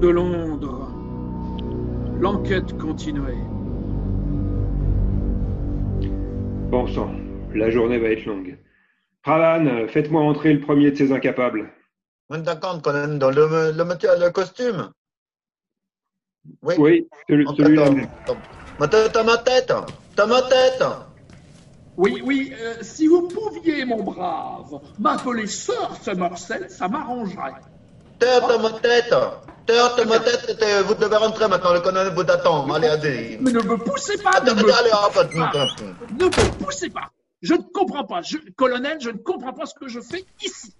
De Londres, l'enquête continuait. Bon sang, la journée va être longue. Pralan, faites-moi entrer le premier de ces incapables. D'accord, colonel, dans le, le, le costume. Oui, oui celui-là. T'as ma tête T'as ma tête Oui, oui, euh, si vous pouviez, mon brave, m'appeler Sir Somerset, ça m'arrangerait. De ma tête de ma tête, vous devez rentrer maintenant, le colonel vous attend. Allez, allez. Mais ne me poussez pas ne, me... Allez, hop, ne me poussez pas Je ne comprends pas. Je... Colonel, je ne comprends pas ce que je fais ici.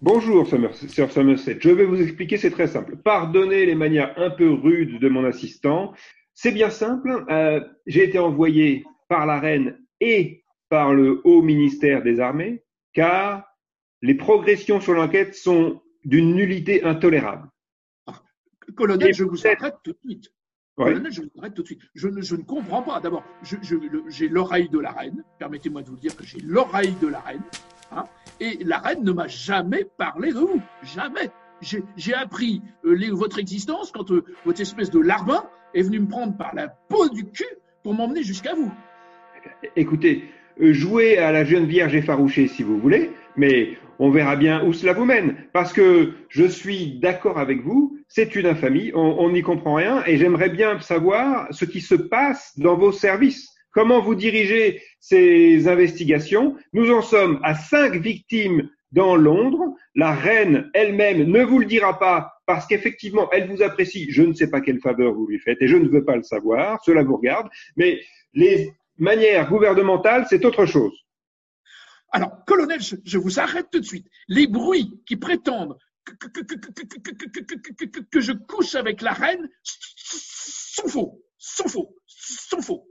Bonjour, Sir Somerset. Je vais vous expliquer, c'est très simple. Pardonnez les manières un peu rudes de mon assistant. C'est bien simple. Euh, j'ai été envoyé par la reine et par le haut ministère des armées, car les progressions sur l'enquête sont d'une nullité intolérable. Ah, colonel, je vous arrête tout de suite. Colonel, je vous arrête tout de suite. Je ne, je ne comprends pas. D'abord, j'ai l'oreille de la reine. Permettez-moi de vous dire que j'ai l'oreille de la reine. Hein, et la reine ne m'a jamais parlé de vous. Jamais. J'ai appris euh, votre existence quand euh, votre espèce de larbin est venu me prendre par la peau du cul pour m'emmener jusqu'à vous. Écoutez, euh, jouez à la jeune vierge effarouchée si vous voulez, mais on verra bien où cela vous mène. Parce que je suis d'accord avec vous, c'est une infamie, on n'y comprend rien, et j'aimerais bien savoir ce qui se passe dans vos services. Comment vous dirigez ces investigations? Nous en sommes à cinq victimes dans Londres. La reine elle-même ne vous le dira pas parce qu'effectivement, elle vous apprécie. Je ne sais pas quelle faveur vous lui faites et je ne veux pas le savoir. Cela vous regarde. Mais les manières gouvernementales, c'est autre chose. Alors, colonel, je, vous arrête tout de suite. Les bruits qui prétendent que je couche avec la reine sont faux, sont faux, sont faux.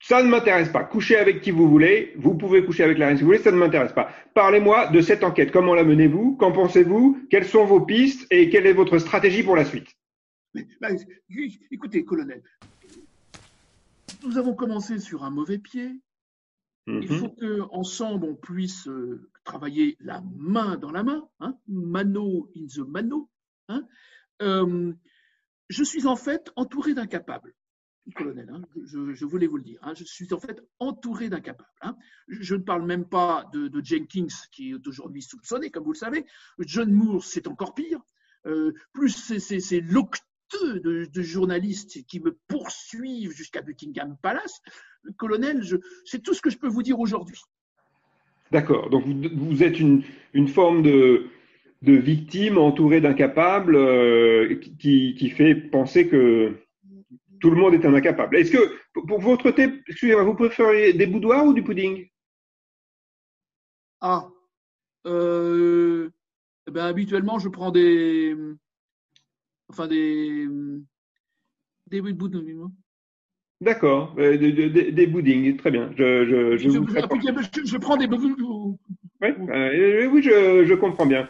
Ça ne m'intéresse pas. Couchez avec qui vous voulez. Vous pouvez coucher avec la reine si vous voulez. Ça ne m'intéresse pas. Parlez-moi de cette enquête. Comment la menez-vous Qu'en pensez-vous Quelles sont vos pistes Et quelle est votre stratégie pour la suite bah, Écoutez, colonel, nous avons commencé sur un mauvais pied. Il mhm. faut qu'ensemble, on puisse euh, travailler la main dans la main, hein, mano in the mano. Hein. Euh, je suis en fait entouré d'incapables colonel, hein, je, voulais vous le dire. Je suis en fait entouré d'incapables. Je ne parle même pas de, Jenkins, qui est aujourd'hui soupçonné, comme vous le savez. John Moore, c'est encore pire. Euh, plus ces locteux de, de, journalistes qui me poursuivent jusqu'à Buckingham Palace. Colonel, c'est tout ce que je peux vous dire aujourd'hui. D'accord. Donc vous, êtes une, forme de, victime entourée d'incapables euh, qui, qui, fait penser que tout le monde est un incapable. Est-ce que, pour votre thé, excusez-moi, vous préférez des boudoirs ou du pudding? Ah, euh, eh ben, habituellement, je prends des, enfin des, des puddings. D'accord, euh, des, des, puddings, très bien. Je, je, je, je, prends des oui, euh, oui je, comprends bien.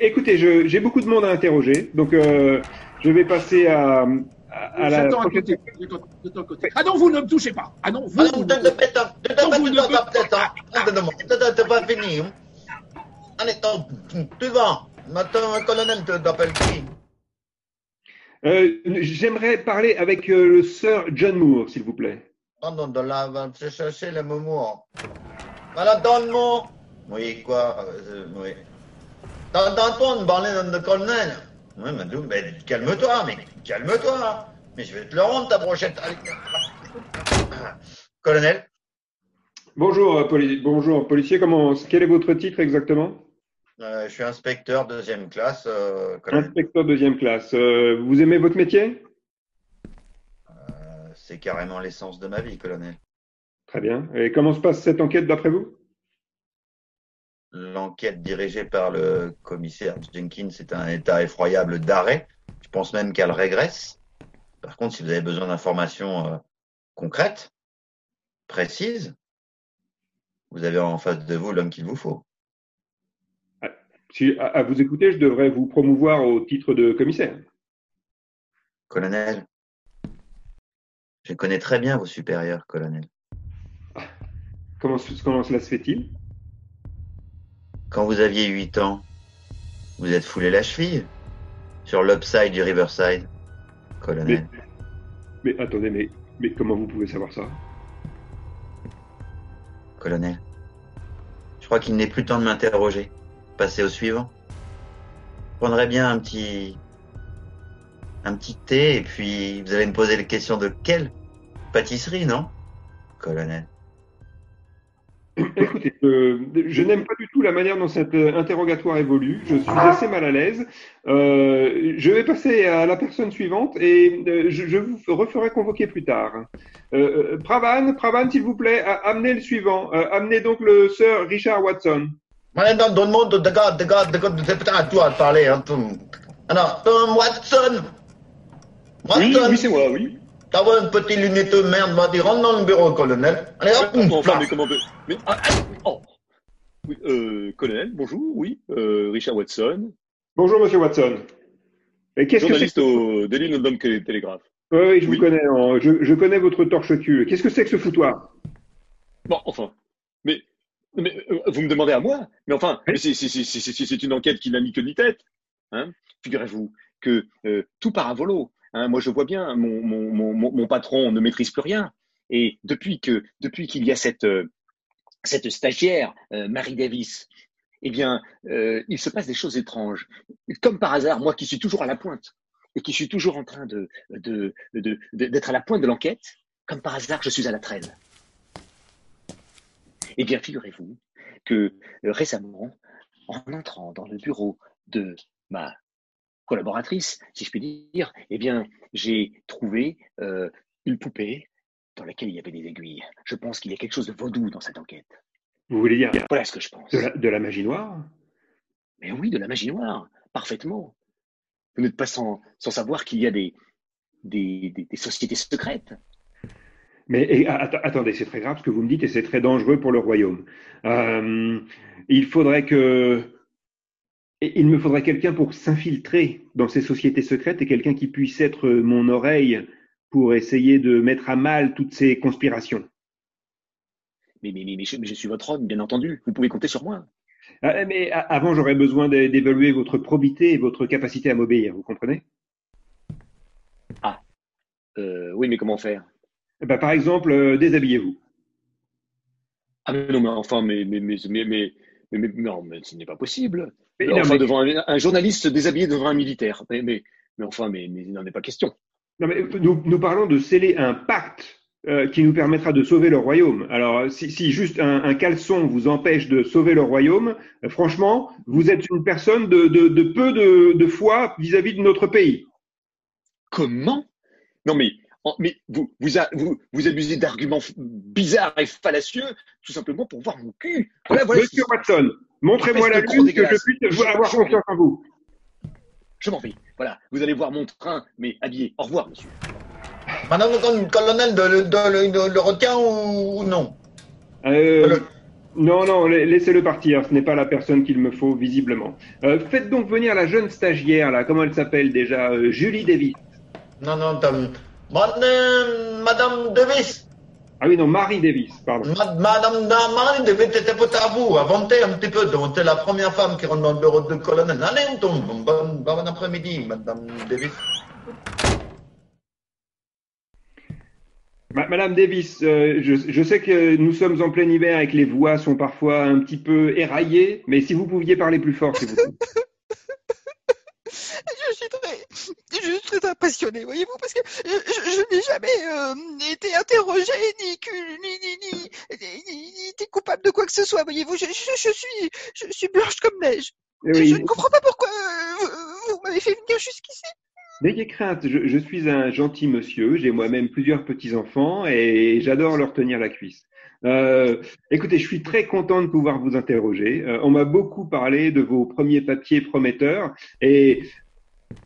écoutez, j'ai beaucoup de monde à interroger, donc je vais passer à, à la côté. Ah non, vous ne me touchez pas. Ah non, vous. ne me touchez pas. pas fini. Allez, tu vas. Maintenant, un colonel t'appelle qui? Euh, J'aimerais parler avec euh, le sir John Moore, s'il vous plaît. Pardon, de là, va chercher le Moore. Voilà, donne-moi. Oui, quoi euh, Oui. T'entends parler de colonel Oui, mais calme-toi, mais Calme-toi. Mais je vais te le rendre, ta brochette. Colonel. Bonjour, euh, bonjour, policier. Comment, quel est votre titre exactement? Euh, Je suis inspecteur deuxième classe. Euh, inspecteur deuxième classe. vous aimez votre métier? C'est carrément l'essence de ma vie, colonel. Très bien. Et comment se passe cette enquête d'après vous? L'enquête dirigée par le commissaire Jenkins est un état effroyable d'arrêt. Je pense même qu'elle régresse. Par contre, si vous avez besoin d'informations euh, concrètes, précises, vous avez en face de vous l'homme qu'il vous faut. Si, à vous écouter, je devrais vous promouvoir au titre de commissaire. Colonel, je connais très bien vos supérieurs, colonel. Ah, comment, comment cela se fait-il? Quand vous aviez huit ans, vous êtes foulé la cheville sur l'upside du Riverside, colonel. Mais, mais attendez, mais, mais comment vous pouvez savoir ça? Colonel, je crois qu'il n'est plus temps de m'interroger. Passez au suivant. Je prendrais bien un petit un petit thé et puis vous allez me poser la question de quelle pâtisserie, non? Colonel. Écoutez, euh, je n'aime pas du tout la manière dont cet euh, interrogatoire évolue. Je suis assez mal à l'aise. Euh, je vais passer à la personne suivante et je, vous referai convoquer plus tard. Pravan, Pravan, s'il vous plaît, amenez le suivant. amenez donc le sir Richard Watson. Dans le monde de garde, de garde, de garde, c'est peut-être à toi de parler. Hein, Alors, Tom Watson. Watson. Oui, oui c'est moi, oui. T'as une petite lunette de merde, va dire, rentre dans le bureau, colonel. Allez, hop, mais, enfin, mais comment mais, ah, ah, oh. Oui, euh, colonel, bonjour, oui, euh, Richard Watson. Bonjour, monsieur Watson. Et qu'est-ce que c'est au Daily London Telegraph. Oui, je vous connais, hein. je, je, connais votre torche-cul. Qu'est-ce que c'est que ce foutoir? Bon, enfin, mais, euh, vous me demandez à moi Mais enfin, c'est une enquête qui n'a ni queue ni tête. Hein Figurez-vous que euh, tout part à volo. Hein, moi, je vois bien, mon, mon, mon, mon, patron ne maîtrise plus rien. Et depuis que depuis qu'il y a cette euh, cette stagiaire euh, Marie Davis, eh bien, euh, il se passe des choses étranges. Comme par hasard, moi qui suis toujours à la pointe et qui suis toujours en train de d'être de, de, à la pointe de l'enquête, comme par hasard, je suis à la traîne. Eh bien, figurez-vous que récemment, en entrant dans le bureau de ma collaboratrice, si je puis dire, eh bien, j'ai trouvé euh, une poupée dans laquelle il y avait des aiguilles. Je pense qu'il y a quelque chose de vaudou dans cette enquête. Vous voulez dire Voilà ce que je pense. De la, magie noire? Mais oui, de la magie noire, parfaitement. Vous n'êtes pas sans, savoir qu'il y a des, des, sociétés secrètes. Mais attendez, c'est très grave ce que vous me dites et c'est très dangereux pour le royaume. Euh, il faudrait que il me faudrait quelqu'un pour s'infiltrer dans ces sociétés secrètes et quelqu'un qui puisse être mon oreille pour essayer de mettre à mal toutes ces conspirations. Mais, mais, mais, je, suis votre homme, bien entendu. Vous pouvez compter sur moi. Ah, mais avant, j'aurais besoin d'évaluer votre probité et votre capacité à m'obéir, vous comprenez? Ah, euh, oui, mais comment faire? Bah, Par exemple, euh, déshabillez-vous. Ah mais non, mais enfin, mais, mais, mais, mais, mais, non, mais ce n'est pas possible. enfin, devant un, journaliste déshabillé devant un militaire. Mais, mais, enfin, mais, il n'en est pas question. Non, mais nous, nous parlons de sceller un pacte euh, qui nous permettra de sauver le royaume. Alors, si, si juste un, un, caleçon vous empêche de sauver le royaume, euh, franchement, vous êtes une personne de, de, de peu de, de foi vis-à-vis de notre pays. Comment? Non, mais mais vous, vous, vous, vous abusez d'arguments bizarres et fallacieux, tout simplement pour voir mon cul. Voilà, voilà Monsieur Watson, montrez-moi la lune que je puisse avoir confiance en vous. Je m'en vais. Voilà, vous allez voir mon train, mais habillé. Au revoir, monsieur. Madame le colonel de, de, le retient ou, non? Euh, Non, non, laissez-le partir. Ce n'est pas la personne qu'il me faut, visiblement. Euh, faites donc venir la jeune stagiaire, là. Comment elle s'appelle déjà euh, Julie Davis. Non, non, Madame, Madame Davis. Ah oui, non, Marie Davis, pardon. Madame Marie Davis, c'était peut à vous. Inventez un petit peu. C'était la première femme qui rentre dans le bureau de colonel. Allez, on tombe. Bon, bon après-midi, Madame Davis. Madame Davis, euh, je, je, sais que nous sommes en plein hiver et que les voix sont parfois un petit peu éraillées, mais si vous pouviez parler plus fort, s'il vous plaît. je suis très, je suis très impressionné, voyez-vous, parce que je, je, n'ai jamais euh, été interrogé, ni, ni, ni, ni, été coupable de quoi que ce soit, voyez-vous. Je, je, suis, je suis blanche comme neige. Je ne comprends pas pourquoi euh, vous, m'avez fait venir jusqu'ici. N'ayez crainte, je, je, suis un gentil monsieur, j'ai moi-même plusieurs petits-enfants et j'adore leur tenir la cuisse. Euh, écoutez, je suis très content de pouvoir vous interroger. Euh, on m'a beaucoup parlé de vos premiers papiers prometteurs et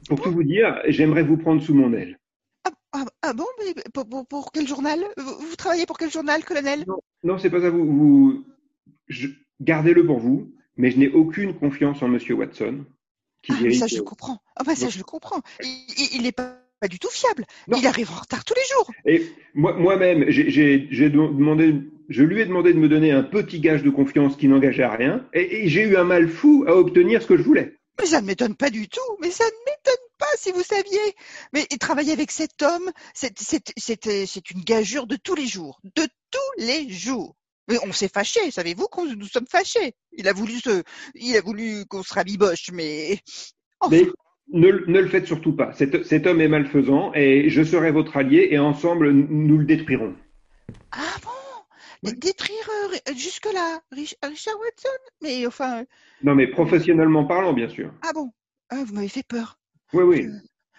pour tout vous dire, j'aimerais vous prendre sous mon aile. Ah, ah, ah bon mais pour, pour, quel journal? Vous, travaillez pour quel journal, colonel? Non, non c'est pas ça. Vous, vous gardez-le pour vous, mais je n'ai aucune confiance en Monsieur Watson. Qui ah, ça je comprends. Ah bah ça je le comprends. Il n'est pas, pas du tout fiable. Il arrive en retard tous les jours. Et moi, moi-même, j'ai demandé je lui ai demandé de me donner un petit gage de confiance qui n'engageait à rien, et, j'ai eu un mal fou à obtenir ce que je voulais. Mais ça ne m'étonne pas du tout, mais ça ne m'étonne pas si vous saviez. Mais travailler avec cet homme, c'est une gageure de tous les jours. De tous les jours. Mais on s'est fâchés, savez-vous qu'on nous sommes fâchés? Il a voulu se, il a voulu qu'on se rabiboche, mais. Enfin, Mais ne, le- ne le faites surtout pas. Cet, cet homme est malfaisant et je serai votre allié et ensemble nous le détruirons. Ah bon? D- Détruire euh, jusque-là, Rich- Richard Watson Mais enfin, Non, mais professionnellement parlant, bien sûr. ah bon? Ah, Vous m'avez fait peur. Oui, oui.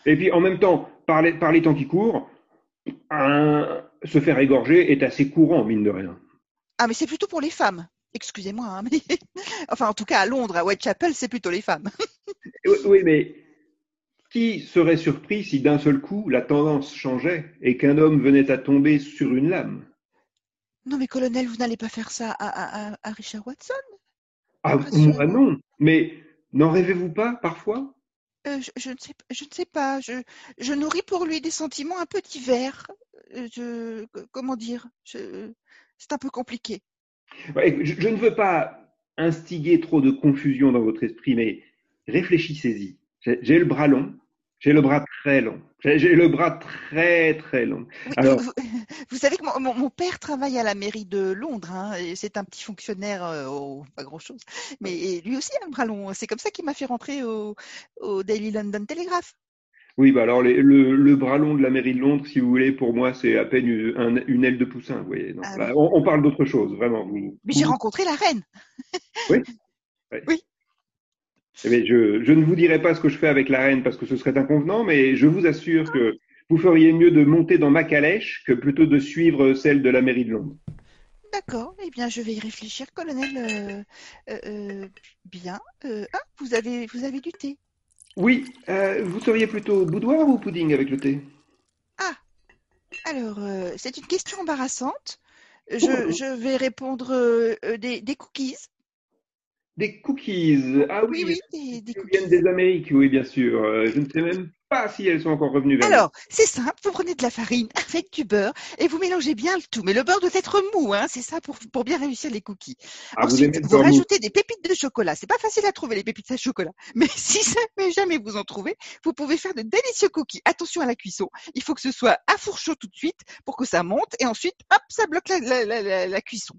Et puis en même temps, par les, par les temps qui courent, un- se faire égorger est assez courant, mine de rien. Ah, mais c'est plutôt pour les femmes. Excusez-moi, hein, mais... enfin, en tout cas, à Londres, à Whitechapel, c'est plutôt les femmes. Oui, oui, mais qui serait surpris si d'un seul coup la tendance changeait et qu'un homme venait à tomber sur une lame? Non, mais colonel, vous n'allez pas faire ça à, à- Richard Watson? Ah, moi non. Mais n'en rêvez-vous pas parfois? Euh, je, je ne sais, je ne sais pas. Je, je nourris pour lui des sentiments un peu divers. Euh, Je, comment dire? Je- C'est un peu compliqué. Ouais, je, ne veux pas instiguer trop de confusion dans votre esprit, mais réfléchissez-y. J'ai le bras long, j'ai le bras très long, j'ai le bras très très long. Oui, Alors- vous, vous savez que mon, père travaille à la mairie de Londres. Hein, c'est un petit fonctionnaire, euh, au- pas grand-chose. Mais lui aussi a le bras long. C'est comme ça qu'il m'a fait rentrer au, au Daily London Telegraph. Oui, bah alors les- le, le bras long de la mairie de Londres, si vous voulez, pour moi, c'est à peine une, un- une aile de poussin. Vous voyez, Ah là, oui. on, on parle d'autre chose, vraiment. Vous, Mais j'ai rencontré la reine. Eh bien, je, je ne vous dirai pas ce que je fais avec la reine parce que ce serait inconvenant, mais je vous assure que vous feriez mieux de monter dans ma calèche que plutôt de suivre celle de la mairie de Londres. D'accord. Eh bien, je vais y réfléchir, colonel. Euh, euh, euh, bien. Euh, ah, vous avez, vous avez du thé. Oui, euh, vous seriez plutôt boudoir ou pudding avec le thé? Alors, euh, c'est une question embarrassante. Oh. Je, vais répondre des, des cookies. Des cookies. Ah oui, oui, des, des Qui cookies. viennent des Amériques, oui, bien sûr. Euh, je ne sais même pas si elles sont encore revenues vers Alors, c'est simple, vous prenez de la farine avec du beurre et vous mélangez bien le tout. Mais le beurre doit être mou, hein, c'est ça pour, pour bien réussir les cookies. Ah, vous Ensuite, vous mou. rajoutez des pépites de chocolat. C'est pas facile à trouver les pépites de chocolat. Mais si jamais, jamais vous en trouvez, vous pouvez faire de délicieux cookies. Attention à la cuisson. Il faut que ce soit à four chaud tout de suite pour que ça monte et ensuite, hop, ça bloque la, la, la, la- cuisson.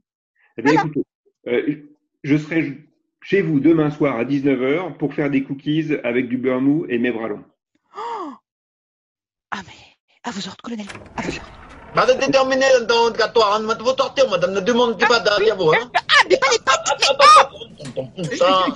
Eh bien, Voilà. écoutez, euh, je serai chez vous demain soir à 19h pour faire des cookies avec du beurre mou et mes bras longs. Ah mais, à vos ordres, colonel. À vos ordres. Madame déterminée dans le gâtoir, hein, vous sortir, madame, ne demande pas derrière vous, hein. Ah, mais pas les pattes Ça,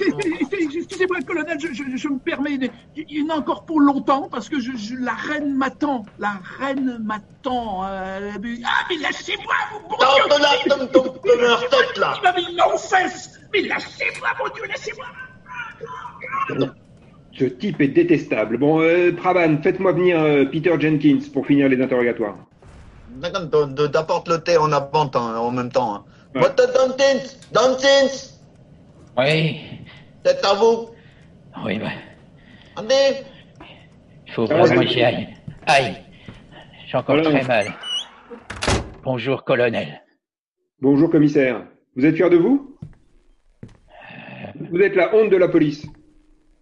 Excusez-moi, colonel, je, je- je me permets, il y en a encore pour longtemps parce que je, je- la reine m'attend. La reine m'attend. euh, mais- ah, mais lâchez-moi, vous bon peu la tombe tombe de leur tête, là. Il m'a mis une fesse Mais lâchez-moi, mon Dieu, lâchez-moi Ce type est détestable. Bon, euh, Praban, faites-moi venir euh, Peter Jenkins pour finir les interrogatoires. T'apportes le thé en avant, hein, en même temps. Hein. Ouais. Votre Dantins, Dantins, Oui, c'est à vous. oui, bah, Allez, il faut vraiment que j'y aille. Aïe, j'ai encore Voilà. très mal. Bonjour, colonel. Bonjour, commissaire. Vous êtes fier de vous? Vous êtes la honte de la police.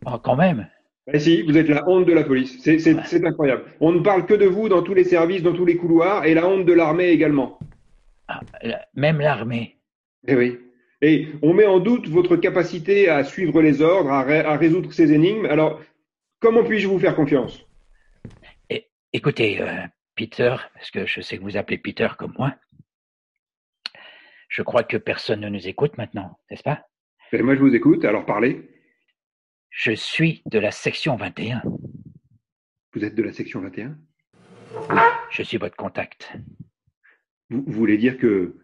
Oh, quand même. Eh si, vous êtes la honte de la police. C'est incroyable. On ne parle que de vous dans tous les services, dans tous les couloirs, et la honte de l'armée également. Ah, même l'armée. Eh oui. Et on met en doute votre capacité à suivre les ordres, à, ré- à résoudre ces énigmes. Alors, comment puis-je vous faire confiance? Écoutez, euh, Peter, parce que je sais que vous appelez Peter comme moi, je crois que personne ne nous écoute maintenant, n'est-ce pas? Eh, Moi, je vous écoute, alors parlez. Je suis de la section 21. Vous êtes de la section 21 Je suis votre contact. vous, vous voulez dire que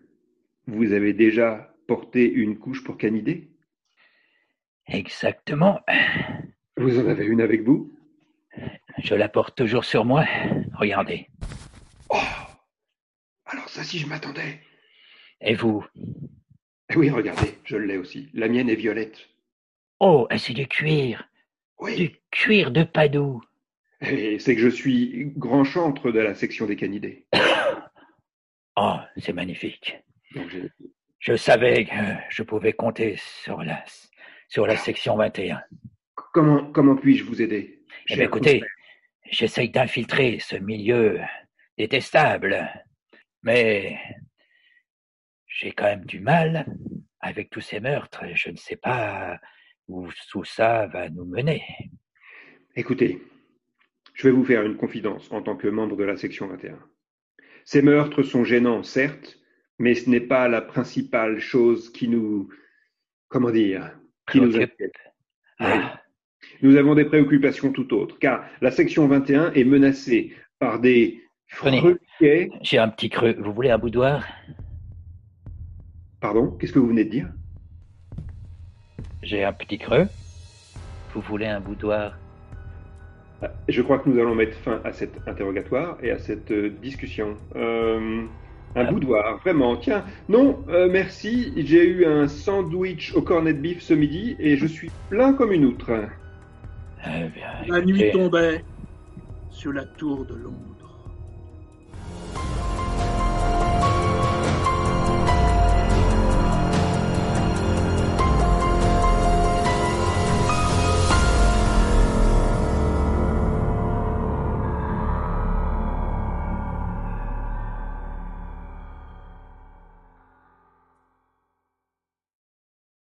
vous avez déjà porté une couche pour canidé? Exactement. Vous en avez une avec vous? Je la porte toujours sur moi. Regardez. Oh Alors ça, si je m'attendais. Et vous? Eh oui, regardez, je l'ai aussi. La mienne est violette. Oh, c'est du cuir. Oui, Du cuir de Padoue. et c'est que je suis grand chantre de la section des canidés. Oh, c'est magnifique. Donc, Je savais que je pouvais compter sur la, sur la section 21. comment comment puis-je vous aider Eh bien, écoutez, j'essaye d'infiltrer ce milieu détestable, mais j'ai quand même du mal avec tous ces meurtres. Je ne sais pas où tout ça va nous mener. Écoutez, je vais vous faire une confidence en tant que membre de la section 21. Ces meurtres sont gênants, certes, mais ce n'est pas la principale chose qui nous, comment dire, qui nous inquiète. Ah. Nous avons des préoccupations tout autres, car la section 21 est menacée par des fruquets. J'ai un petit creux. Vous voulez un boudoir? Pardon Qu'est-ce que vous venez de dire? J'ai un petit creux. Vous voulez un boudoir? Ah, Je crois que nous allons mettre fin à cet interrogatoire et à cette euh, discussion. Euh, un ah. boudoir, vraiment. Tiens, non, euh, merci. J'ai eu un sandwich au cornet de beef ce midi et je suis plein comme une outre. Eh la nuit tombait sur la tour de Londres.